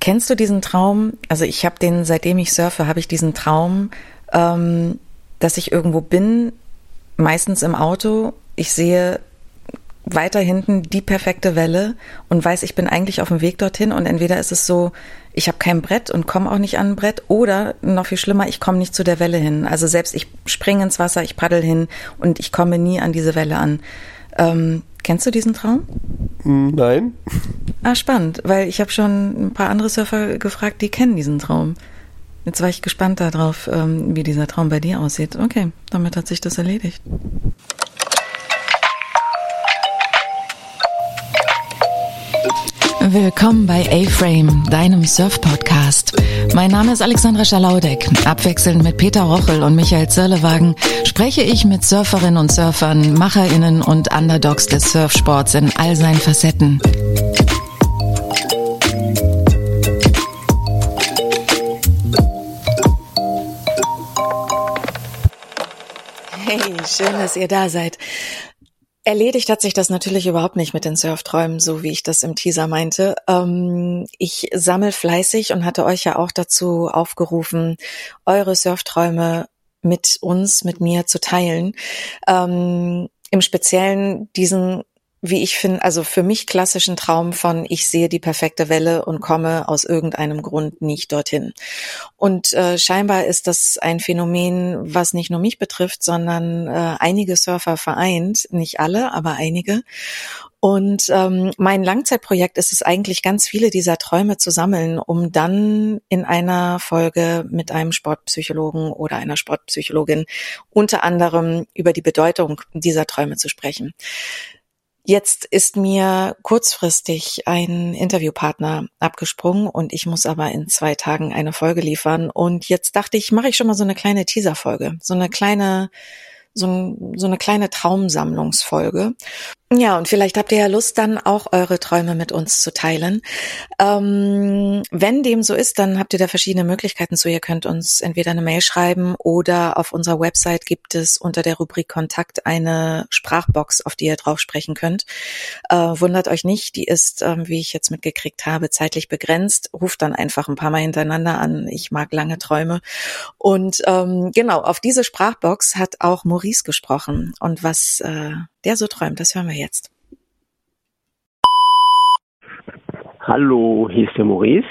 Kennst du diesen Traum? Also ich habe den, seitdem ich surfe, habe ich diesen Traum, ähm, dass ich irgendwo bin, meistens im Auto. Ich sehe weiter hinten die perfekte Welle und weiß, ich bin eigentlich auf dem Weg dorthin und entweder ist es so, ich habe kein Brett und komme auch nicht an ein Brett oder noch viel schlimmer, ich komme nicht zu der Welle hin. Also selbst ich springe ins Wasser, ich paddel hin und ich komme nie an diese Welle an. Ähm, kennst du diesen Traum? Hm, nein. Ah, spannend, weil ich habe schon ein paar andere Surfer gefragt, die kennen diesen Traum. Jetzt war ich gespannt darauf, ähm, wie dieser Traum bei dir aussieht. Okay, damit hat sich das erledigt. Willkommen bei A-Frame, deinem Surf-Podcast. Mein Name ist Alexandra Schalaudek. Abwechselnd mit Peter Rochel und Michael Zirlewagen spreche ich mit Surferinnen und Surfern, MacherInnen und Underdogs des Surfsports in all seinen Facetten. Hey, schön, dass ihr da seid. Erledigt hat sich das natürlich überhaupt nicht mit den Surfträumen, so wie ich das im Teaser meinte. Ähm, ich sammle fleißig und hatte euch ja auch dazu aufgerufen, eure Surfträume mit uns, mit mir zu teilen. Ähm, Im Speziellen diesen wie ich finde, also für mich klassischen Traum von, ich sehe die perfekte Welle und komme aus irgendeinem Grund nicht dorthin. Und äh, scheinbar ist das ein Phänomen, was nicht nur mich betrifft, sondern äh, einige Surfer vereint, nicht alle, aber einige. Und ähm, mein Langzeitprojekt ist es eigentlich, ganz viele dieser Träume zu sammeln, um dann in einer Folge mit einem Sportpsychologen oder einer Sportpsychologin unter anderem über die Bedeutung dieser Träume zu sprechen. Jetzt ist mir kurzfristig ein Interviewpartner abgesprungen und ich muss aber in zwei Tagen eine Folge liefern. Und jetzt dachte ich, mache ich schon mal so eine kleine Teaserfolge, so eine kleine, so, so eine kleine Traumsammlungsfolge. Ja, und vielleicht habt ihr ja Lust, dann auch eure Träume mit uns zu teilen. Ähm, wenn dem so ist, dann habt ihr da verschiedene Möglichkeiten zu. Ihr könnt uns entweder eine Mail schreiben oder auf unserer Website gibt es unter der Rubrik Kontakt eine Sprachbox, auf die ihr drauf sprechen könnt. Äh, wundert euch nicht, die ist, ähm, wie ich jetzt mitgekriegt habe, zeitlich begrenzt. Ruft dann einfach ein paar Mal hintereinander an. Ich mag lange Träume. Und ähm, genau, auf diese Sprachbox hat auch Maurice gesprochen. Und was äh, der so träumt, das hören wir jetzt. Hallo, hier ist der Maurice.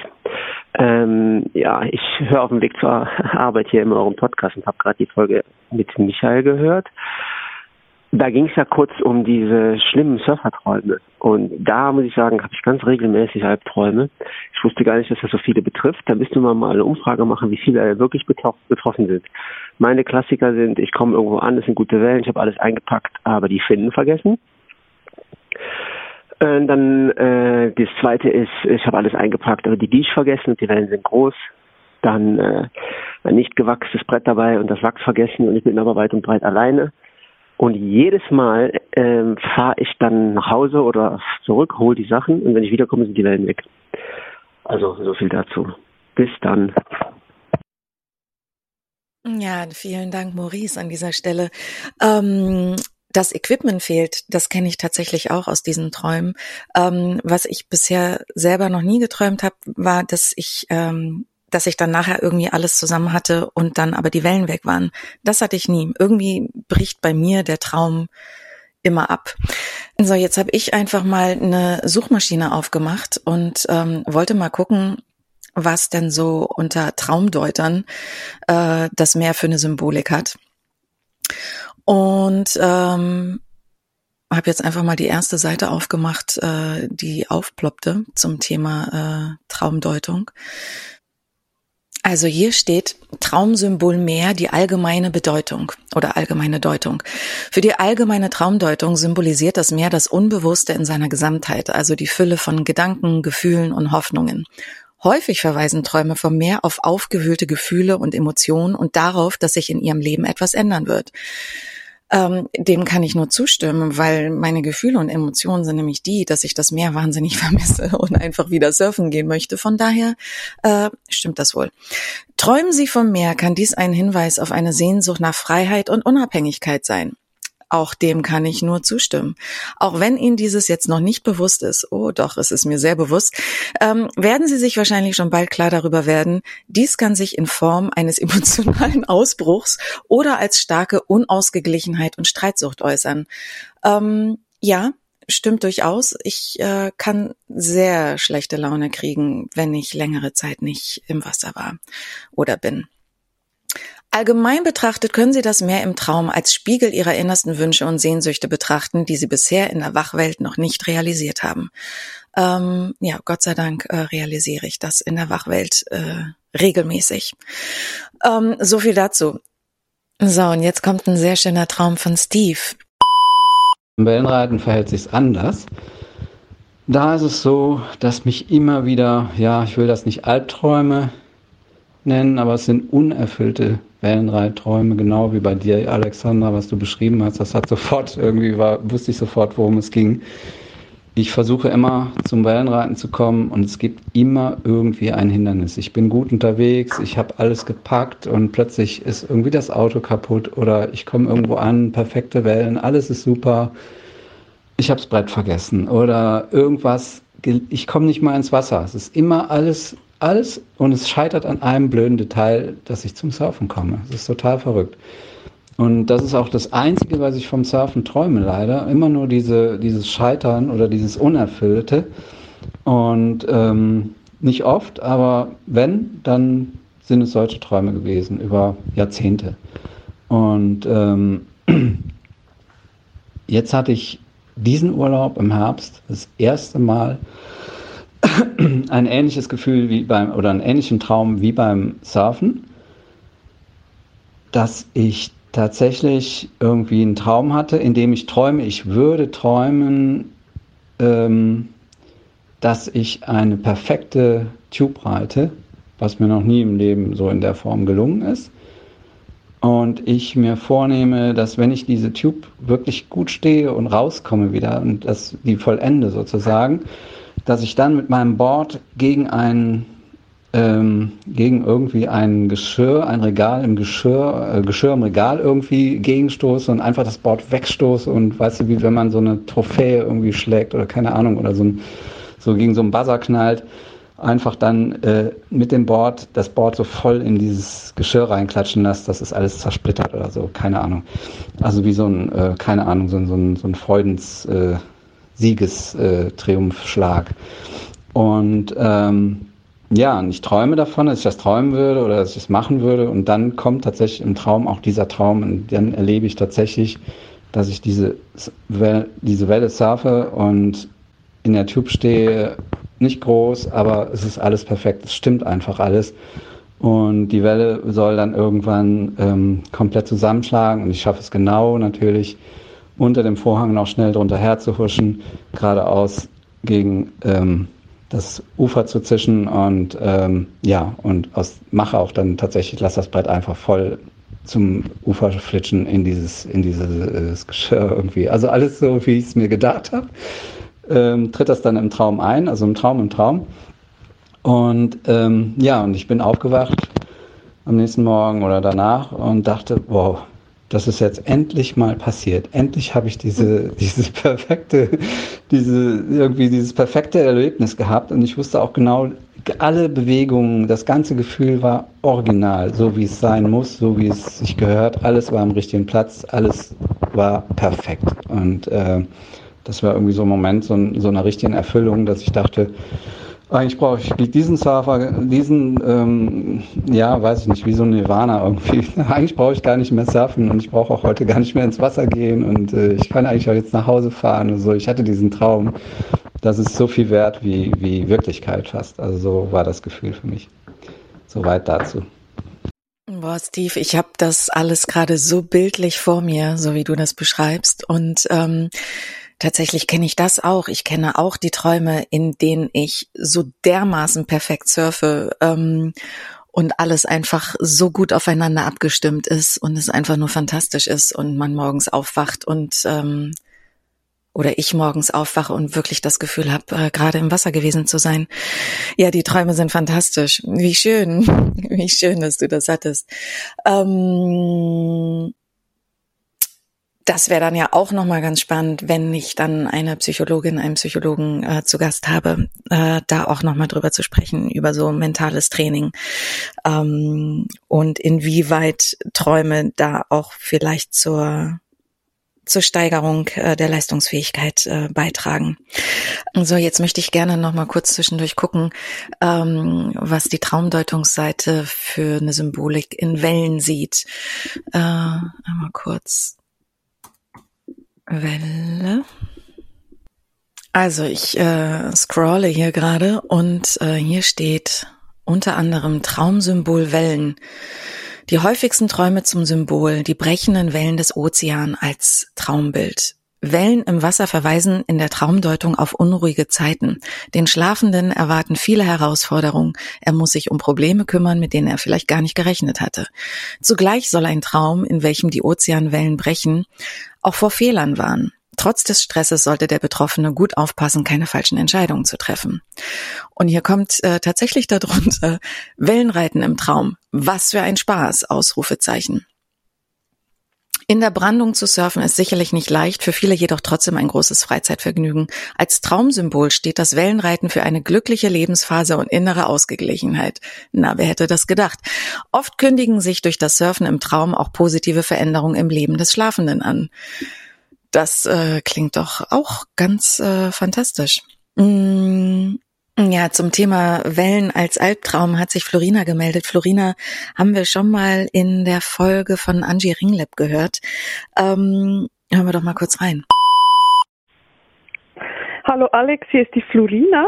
Ähm, ja, ich höre auf dem Weg zur Arbeit hier in eurem Podcast und habe gerade die Folge mit Michael gehört. Da ging es ja kurz um diese schlimmen Surferträume. Und da muss ich sagen, habe ich ganz regelmäßig Albträume. Ich wusste gar nicht, dass das so viele betrifft. Da müsste man mal eine Umfrage machen, wie viele wirklich betroffen sind. Meine Klassiker sind, ich komme irgendwo an, es sind gute Wellen, ich habe alles eingepackt, aber die Finnen vergessen. Und dann äh, das zweite ist, ich habe alles eingepackt, aber die Gieß vergessen und die Wellen sind groß. Dann äh, ein nicht gewachstes Brett dabei und das Wachs vergessen und ich bin aber weit und breit alleine. Und jedes Mal ähm, fahre ich dann nach Hause oder zurück, hole die Sachen und wenn ich wiederkomme, sind die Wellen weg. Also so viel dazu. Bis dann. Ja, vielen Dank, Maurice, an dieser Stelle. Ähm, das Equipment fehlt, das kenne ich tatsächlich auch aus diesen Träumen. Ähm, was ich bisher selber noch nie geträumt habe, war, dass ich ähm, dass ich dann nachher irgendwie alles zusammen hatte und dann aber die Wellen weg waren. Das hatte ich nie. Irgendwie bricht bei mir der Traum immer ab. So, jetzt habe ich einfach mal eine Suchmaschine aufgemacht und ähm, wollte mal gucken, was denn so unter Traumdeutern äh, das Meer für eine Symbolik hat. Und ähm, habe jetzt einfach mal die erste Seite aufgemacht, äh, die aufploppte zum Thema äh, Traumdeutung. Also hier steht Traumsymbol mehr die allgemeine Bedeutung oder allgemeine Deutung. Für die allgemeine Traumdeutung symbolisiert das Meer das Unbewusste in seiner Gesamtheit, also die Fülle von Gedanken, Gefühlen und Hoffnungen. Häufig verweisen Träume vom Meer auf aufgewühlte Gefühle und Emotionen und darauf, dass sich in ihrem Leben etwas ändern wird. Ähm, dem kann ich nur zustimmen, weil meine Gefühle und Emotionen sind nämlich die, dass ich das Meer wahnsinnig vermisse und einfach wieder surfen gehen möchte. Von daher äh, stimmt das wohl. Träumen Sie vom Meer, kann dies ein Hinweis auf eine Sehnsucht nach Freiheit und Unabhängigkeit sein. Auch dem kann ich nur zustimmen. Auch wenn Ihnen dieses jetzt noch nicht bewusst ist, oh doch, es ist mir sehr bewusst, ähm, werden Sie sich wahrscheinlich schon bald klar darüber werden, dies kann sich in Form eines emotionalen Ausbruchs oder als starke Unausgeglichenheit und Streitsucht äußern. Ähm, ja, stimmt durchaus. Ich äh, kann sehr schlechte Laune kriegen, wenn ich längere Zeit nicht im Wasser war oder bin. Allgemein betrachtet können Sie das Meer im Traum als Spiegel Ihrer innersten Wünsche und Sehnsüchte betrachten, die Sie bisher in der Wachwelt noch nicht realisiert haben. Ähm, ja, Gott sei Dank äh, realisiere ich das in der Wachwelt äh, regelmäßig. Ähm, so viel dazu. So, und jetzt kommt ein sehr schöner Traum von Steve. Im Wellenreiten verhält sich anders. Da ist es so, dass mich immer wieder, ja, ich will das nicht Albträume nennen, aber es sind unerfüllte Wellenreitträume, genau wie bei dir, Alexandra, was du beschrieben hast. Das hat sofort irgendwie war, wusste ich sofort, worum es ging. Ich versuche immer zum Wellenreiten zu kommen und es gibt immer irgendwie ein Hindernis. Ich bin gut unterwegs, ich habe alles gepackt und plötzlich ist irgendwie das Auto kaputt oder ich komme irgendwo an, perfekte Wellen, alles ist super. Ich habe das Brett vergessen oder irgendwas, ich komme nicht mal ins Wasser. Es ist immer alles alles und es scheitert an einem blöden Detail, dass ich zum Surfen komme. Das ist total verrückt. Und das ist auch das Einzige, was ich vom Surfen träume, leider. Immer nur diese, dieses Scheitern oder dieses Unerfüllte. Und ähm, nicht oft, aber wenn, dann sind es solche Träume gewesen über Jahrzehnte. Und ähm, jetzt hatte ich diesen Urlaub im Herbst das erste Mal ein ähnliches Gefühl wie beim oder einen ähnlichen Traum wie beim Surfen, dass ich tatsächlich irgendwie einen Traum hatte, in dem ich träume, ich würde träumen, ähm, dass ich eine perfekte Tube reite, was mir noch nie im Leben so in der Form gelungen ist. Und ich mir vornehme, dass wenn ich diese Tube wirklich gut stehe und rauskomme wieder und das die vollende sozusagen, dass ich dann mit meinem Board gegen ein ähm, gegen irgendwie ein Geschirr, ein Regal im Geschirr, äh, Geschirr im Regal irgendwie gegenstoße und einfach das Board wegstoße und weißt du, wie wenn man so eine Trophäe irgendwie schlägt oder keine Ahnung oder so, ein, so gegen so einen Buzzer knallt, einfach dann äh, mit dem Board das Board so voll in dieses Geschirr reinklatschen lässt, dass es alles zersplittert oder so, keine Ahnung. Also wie so ein, äh, keine Ahnung, so, so ein, so ein Freudens, äh, Siegestriumphschlag. Und ähm, ja, und ich träume davon, dass ich das träumen würde oder dass ich es machen würde. Und dann kommt tatsächlich im Traum auch dieser Traum. Und dann erlebe ich tatsächlich, dass ich diese, diese Welle surfe und in der Tube stehe. Nicht groß, aber es ist alles perfekt. Es stimmt einfach alles. Und die Welle soll dann irgendwann ähm, komplett zusammenschlagen. Und ich schaffe es genau natürlich unter dem Vorhang noch schnell drunter herzuhuschen, geradeaus gegen ähm, das Ufer zu zischen und ähm, ja, und aus, mache auch dann tatsächlich, lass das Brett einfach voll zum Ufer flitschen in dieses, in dieses Geschirr irgendwie. Also alles so, wie ich es mir gedacht habe. Ähm, tritt das dann im Traum ein, also im Traum im Traum. Und ähm, ja, und ich bin aufgewacht am nächsten Morgen oder danach und dachte, wow, das ist jetzt endlich mal passiert. Endlich habe ich diese, dieses perfekte, diese, irgendwie dieses perfekte Erlebnis gehabt und ich wusste auch genau, alle Bewegungen, das ganze Gefühl war original, so wie es sein muss, so wie es sich gehört. Alles war am richtigen Platz, alles war perfekt. Und äh, das war irgendwie so ein Moment, so, so einer richtigen Erfüllung, dass ich dachte, eigentlich brauche ich diesen Surfer, diesen, ähm, ja, weiß ich nicht, wie so ein Nirvana irgendwie. Eigentlich brauche ich gar nicht mehr surfen und ich brauche auch heute gar nicht mehr ins Wasser gehen und äh, ich kann eigentlich auch jetzt nach Hause fahren und so. Ich hatte diesen Traum. Das ist so viel wert wie, wie Wirklichkeit fast. Also so war das Gefühl für mich. Soweit dazu. Boah, Steve, ich habe das alles gerade so bildlich vor mir, so wie du das beschreibst. Und ähm, Tatsächlich kenne ich das auch. Ich kenne auch die Träume, in denen ich so dermaßen perfekt surfe ähm, und alles einfach so gut aufeinander abgestimmt ist und es einfach nur fantastisch ist und man morgens aufwacht und ähm, oder ich morgens aufwache und wirklich das Gefühl habe, äh, gerade im Wasser gewesen zu sein. Ja, die Träume sind fantastisch. Wie schön, wie schön, dass du das hattest. Ähm, das wäre dann ja auch nochmal ganz spannend, wenn ich dann eine Psychologin, einen Psychologen äh, zu Gast habe, äh, da auch nochmal drüber zu sprechen, über so mentales Training ähm, und inwieweit Träume da auch vielleicht zur zur Steigerung äh, der Leistungsfähigkeit äh, beitragen. So, jetzt möchte ich gerne noch mal kurz zwischendurch gucken, ähm, was die Traumdeutungsseite für eine Symbolik in Wellen sieht. Äh, einmal kurz Welle. Also ich äh, scrolle hier gerade und äh, hier steht unter anderem Traumsymbol Wellen. Die häufigsten Träume zum Symbol, die brechenden Wellen des Ozean als Traumbild. Wellen im Wasser verweisen in der Traumdeutung auf unruhige Zeiten. Den Schlafenden erwarten viele Herausforderungen. Er muss sich um Probleme kümmern, mit denen er vielleicht gar nicht gerechnet hatte. Zugleich soll ein Traum, in welchem die Ozeanwellen brechen, auch vor Fehlern warnen. Trotz des Stresses sollte der Betroffene gut aufpassen, keine falschen Entscheidungen zu treffen. Und hier kommt äh, tatsächlich darunter Wellenreiten im Traum. Was für ein Spaß! Ausrufezeichen. In der Brandung zu surfen ist sicherlich nicht leicht, für viele jedoch trotzdem ein großes Freizeitvergnügen. Als Traumsymbol steht das Wellenreiten für eine glückliche Lebensphase und innere Ausgeglichenheit. Na, wer hätte das gedacht? Oft kündigen sich durch das Surfen im Traum auch positive Veränderungen im Leben des Schlafenden an. Das äh, klingt doch auch ganz äh, fantastisch. Mm, ja, zum Thema Wellen als Albtraum hat sich Florina gemeldet. Florina haben wir schon mal in der Folge von Angie Ringleb gehört. Ähm, hören wir doch mal kurz rein. Hallo Alex, hier ist die Florina.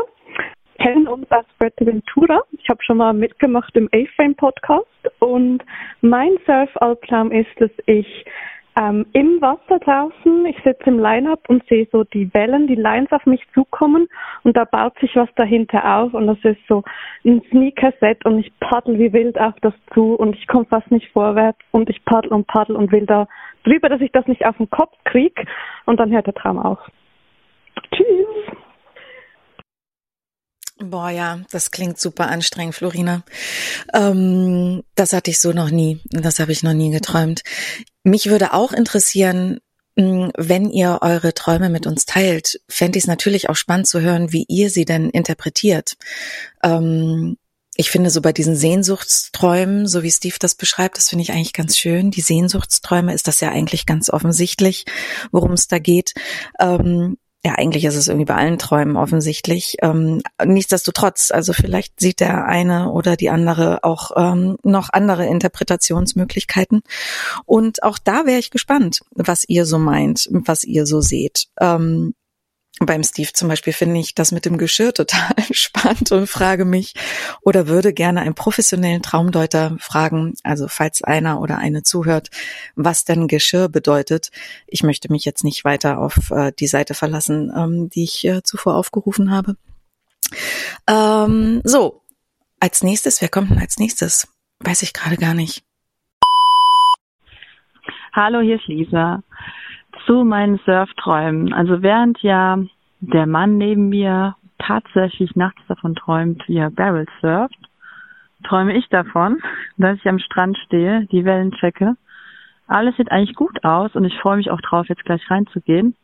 Kennen uns als Fuerteventura. Ich habe schon mal mitgemacht im A-Frame Podcast und mein Surf-Albtraum ist, dass ich ähm, Im Wasser draußen, ich sitze im Line-Up und sehe so die Wellen, die Lines auf mich zukommen und da baut sich was dahinter auf und das ist so ein Sneaker-Set und ich paddel wie wild auf das zu und ich komme fast nicht vorwärts und ich paddel und paddel und will da drüber, dass ich das nicht auf den Kopf krieg und dann hört der Traum auf. Tschüss! Boah, ja, das klingt super anstrengend, Florina. Ähm, das hatte ich so noch nie. Das habe ich noch nie geträumt. Mich würde auch interessieren, hm, wenn ihr eure Träume mit uns teilt, fände ich es natürlich auch spannend zu hören, wie ihr sie denn interpretiert. Ähm, ich finde so bei diesen Sehnsuchtsträumen, so wie Steve das beschreibt, das finde ich eigentlich ganz schön. Die Sehnsuchtsträume ist das ja eigentlich ganz offensichtlich, worum es da geht. Ähm, ja, eigentlich ist es irgendwie bei allen Träumen offensichtlich. Ähm, nichtsdestotrotz, also vielleicht sieht der eine oder die andere auch ähm, noch andere Interpretationsmöglichkeiten. Und auch da wäre ich gespannt, was ihr so meint, was ihr so seht. Ähm, beim Steve zum Beispiel finde ich das mit dem Geschirr total spannend und frage mich oder würde gerne einen professionellen Traumdeuter fragen, also falls einer oder eine zuhört, was denn Geschirr bedeutet. Ich möchte mich jetzt nicht weiter auf äh, die Seite verlassen, ähm, die ich äh, zuvor aufgerufen habe. Ähm, so, als nächstes, wer kommt denn als nächstes? Weiß ich gerade gar nicht. Hallo, hier ist Lisa zu meinen Surfträumen. Also während ja der Mann neben mir tatsächlich nachts davon träumt, wie er Barrel surft, träume ich davon, dass ich am Strand stehe, die Wellen checke. Alles sieht eigentlich gut aus und ich freue mich auch drauf, jetzt gleich reinzugehen.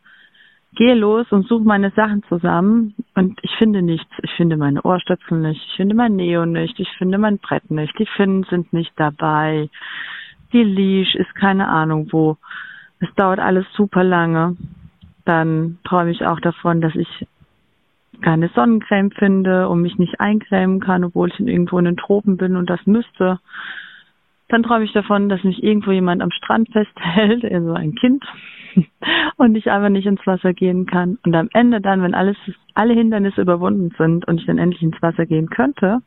Gehe los und suche meine Sachen zusammen und ich finde nichts. Ich finde meine Ohrstöpsel nicht, ich finde mein Neo nicht, ich finde mein Brett nicht, die Finnen sind nicht dabei, die Leash ist keine Ahnung wo. Es dauert alles super lange. Dann träume ich auch davon, dass ich keine Sonnencreme finde und mich nicht eincremen kann, obwohl ich irgendwo in den Tropen bin und das müsste. Dann träume ich davon, dass mich irgendwo jemand am Strand festhält, also ein Kind, und ich aber nicht ins Wasser gehen kann. Und am Ende dann, wenn alles, alle Hindernisse überwunden sind und ich dann endlich ins Wasser gehen könnte,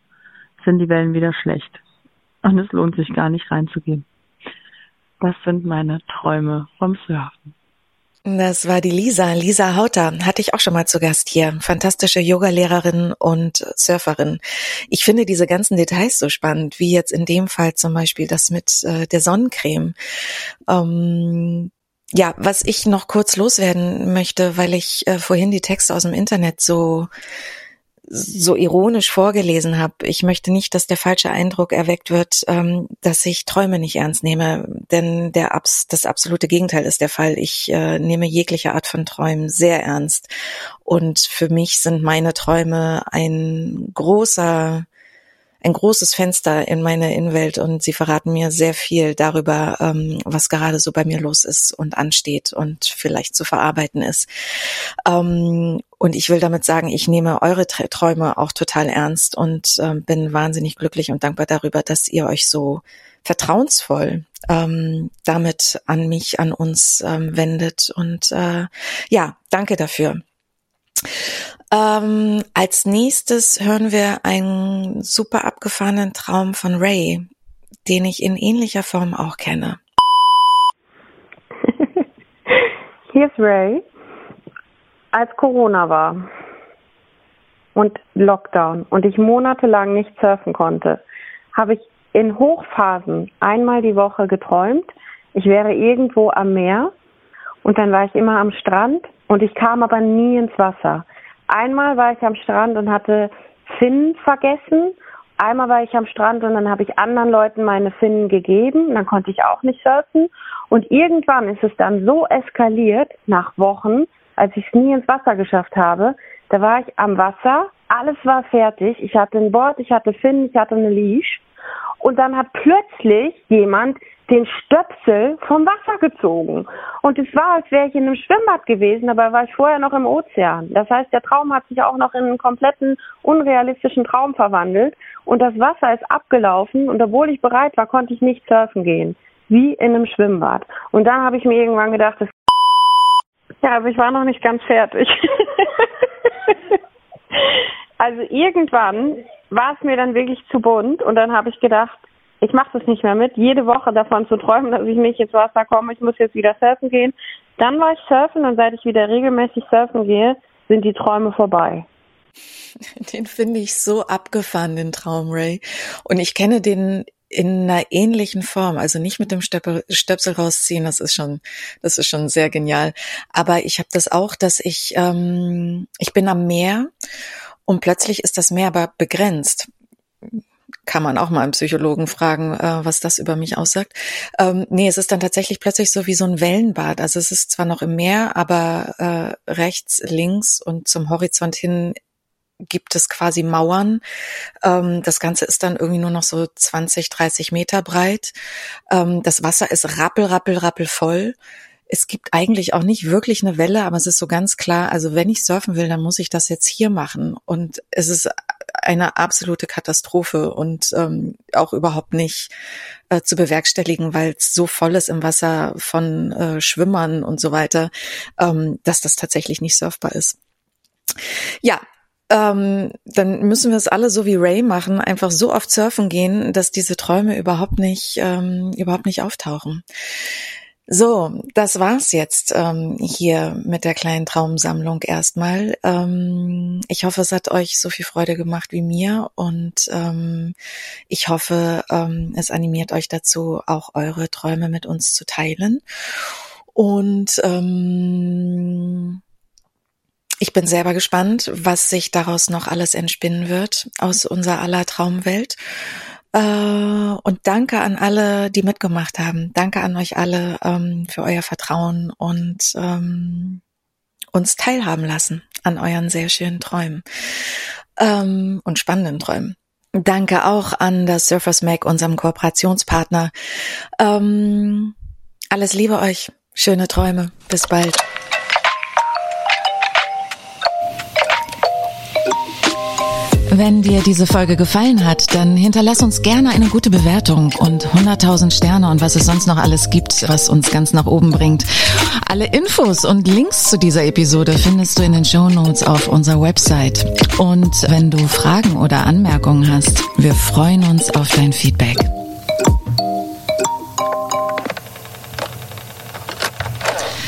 sind die Wellen wieder schlecht. Und es lohnt sich gar nicht reinzugehen. Das sind meine Träume vom Surfen. Das war die Lisa, Lisa Hauter, hatte ich auch schon mal zu Gast hier. Fantastische Yogalehrerin und Surferin. Ich finde diese ganzen Details so spannend, wie jetzt in dem Fall zum Beispiel das mit äh, der Sonnencreme. Ähm, ja, was ich noch kurz loswerden möchte, weil ich äh, vorhin die Texte aus dem Internet so so ironisch vorgelesen habe. Ich möchte nicht, dass der falsche Eindruck erweckt wird, ähm, dass ich Träume nicht ernst nehme, denn der Abs das absolute Gegenteil ist der Fall. Ich äh, nehme jegliche Art von Träumen sehr ernst und für mich sind meine Träume ein großer ein großes Fenster in meine Innenwelt und sie verraten mir sehr viel darüber, ähm, was gerade so bei mir los ist und ansteht und vielleicht zu verarbeiten ist. Ähm, und ich will damit sagen, ich nehme eure Träume auch total ernst und ähm, bin wahnsinnig glücklich und dankbar darüber, dass ihr euch so vertrauensvoll ähm, damit an mich, an uns ähm, wendet. Und äh, ja, danke dafür. Ähm, als nächstes hören wir einen super abgefahrenen Traum von Ray, den ich in ähnlicher Form auch kenne. Hier ist Ray. Als Corona war und Lockdown und ich monatelang nicht surfen konnte, habe ich in Hochphasen einmal die Woche geträumt, ich wäre irgendwo am Meer und dann war ich immer am Strand und ich kam aber nie ins Wasser. Einmal war ich am Strand und hatte Finnen vergessen. Einmal war ich am Strand und dann habe ich anderen Leuten meine Finnen gegeben. Dann konnte ich auch nicht surfen. Und irgendwann ist es dann so eskaliert, nach Wochen, als ich es nie ins Wasser geschafft habe. Da war ich am Wasser, alles war fertig. Ich hatte ein Board, ich hatte Finnen, ich hatte eine Leash. Und dann hat plötzlich jemand den Stöpsel vom Wasser gezogen. Und es war, als wäre ich in einem Schwimmbad gewesen, dabei war ich vorher noch im Ozean. Das heißt, der Traum hat sich auch noch in einen kompletten unrealistischen Traum verwandelt. Und das Wasser ist abgelaufen und obwohl ich bereit war, konnte ich nicht surfen gehen. Wie in einem Schwimmbad. Und dann habe ich mir irgendwann gedacht, das ja, aber ich war noch nicht ganz fertig. also irgendwann war es mir dann wirklich zu bunt und dann habe ich gedacht, ich mache das nicht mehr mit, jede Woche davon zu träumen, dass ich nicht ins Wasser komme, ich muss jetzt wieder surfen gehen. Dann war ich surfen und seit ich wieder regelmäßig surfen gehe, sind die Träume vorbei. Den finde ich so abgefahren, den Traum, Ray. Und ich kenne den in einer ähnlichen Form, also nicht mit dem Stöpsel, rausziehen, das ist schon, das ist schon sehr genial. Aber ich habe das auch, dass ich, ähm, ich bin am Meer und plötzlich ist das Meer aber begrenzt kann man auch mal einen Psychologen fragen, äh, was das über mich aussagt. Ähm, nee, es ist dann tatsächlich plötzlich so wie so ein Wellenbad. Also es ist zwar noch im Meer, aber äh, rechts, links und zum Horizont hin gibt es quasi Mauern. Ähm, das Ganze ist dann irgendwie nur noch so 20, 30 Meter breit. Ähm, das Wasser ist rappel, rappel, rappel voll. Es gibt eigentlich auch nicht wirklich eine Welle, aber es ist so ganz klar, also wenn ich surfen will, dann muss ich das jetzt hier machen. Und es ist eine absolute Katastrophe und ähm, auch überhaupt nicht äh, zu bewerkstelligen, weil es so voll ist im Wasser von äh, Schwimmern und so weiter, ähm, dass das tatsächlich nicht surfbar ist. Ja, ähm, dann müssen wir es alle so wie Ray machen, einfach so oft surfen gehen, dass diese Träume überhaupt nicht, ähm, überhaupt nicht auftauchen. So, das war's jetzt ähm, hier mit der kleinen Traumsammlung erstmal. Ähm, ich hoffe, es hat euch so viel Freude gemacht wie mir und ähm, ich hoffe, ähm, es animiert euch dazu, auch eure Träume mit uns zu teilen. Und ähm, ich bin selber gespannt, was sich daraus noch alles entspinnen wird aus unserer aller Traumwelt. Äh, und danke an alle, die mitgemacht haben. Danke an euch alle ähm, für euer Vertrauen und ähm, uns teilhaben lassen an euren sehr schönen Träumen ähm, und spannenden Träumen. Danke auch an das Surfers Mac, unserem Kooperationspartner. Ähm, alles Liebe euch. Schöne Träume. Bis bald. Wenn dir diese Folge gefallen hat, dann hinterlass uns gerne eine gute Bewertung und 100.000 Sterne und was es sonst noch alles gibt, was uns ganz nach oben bringt. Alle Infos und Links zu dieser Episode findest du in den Show Notes auf unserer Website. Und wenn du Fragen oder Anmerkungen hast, wir freuen uns auf dein Feedback.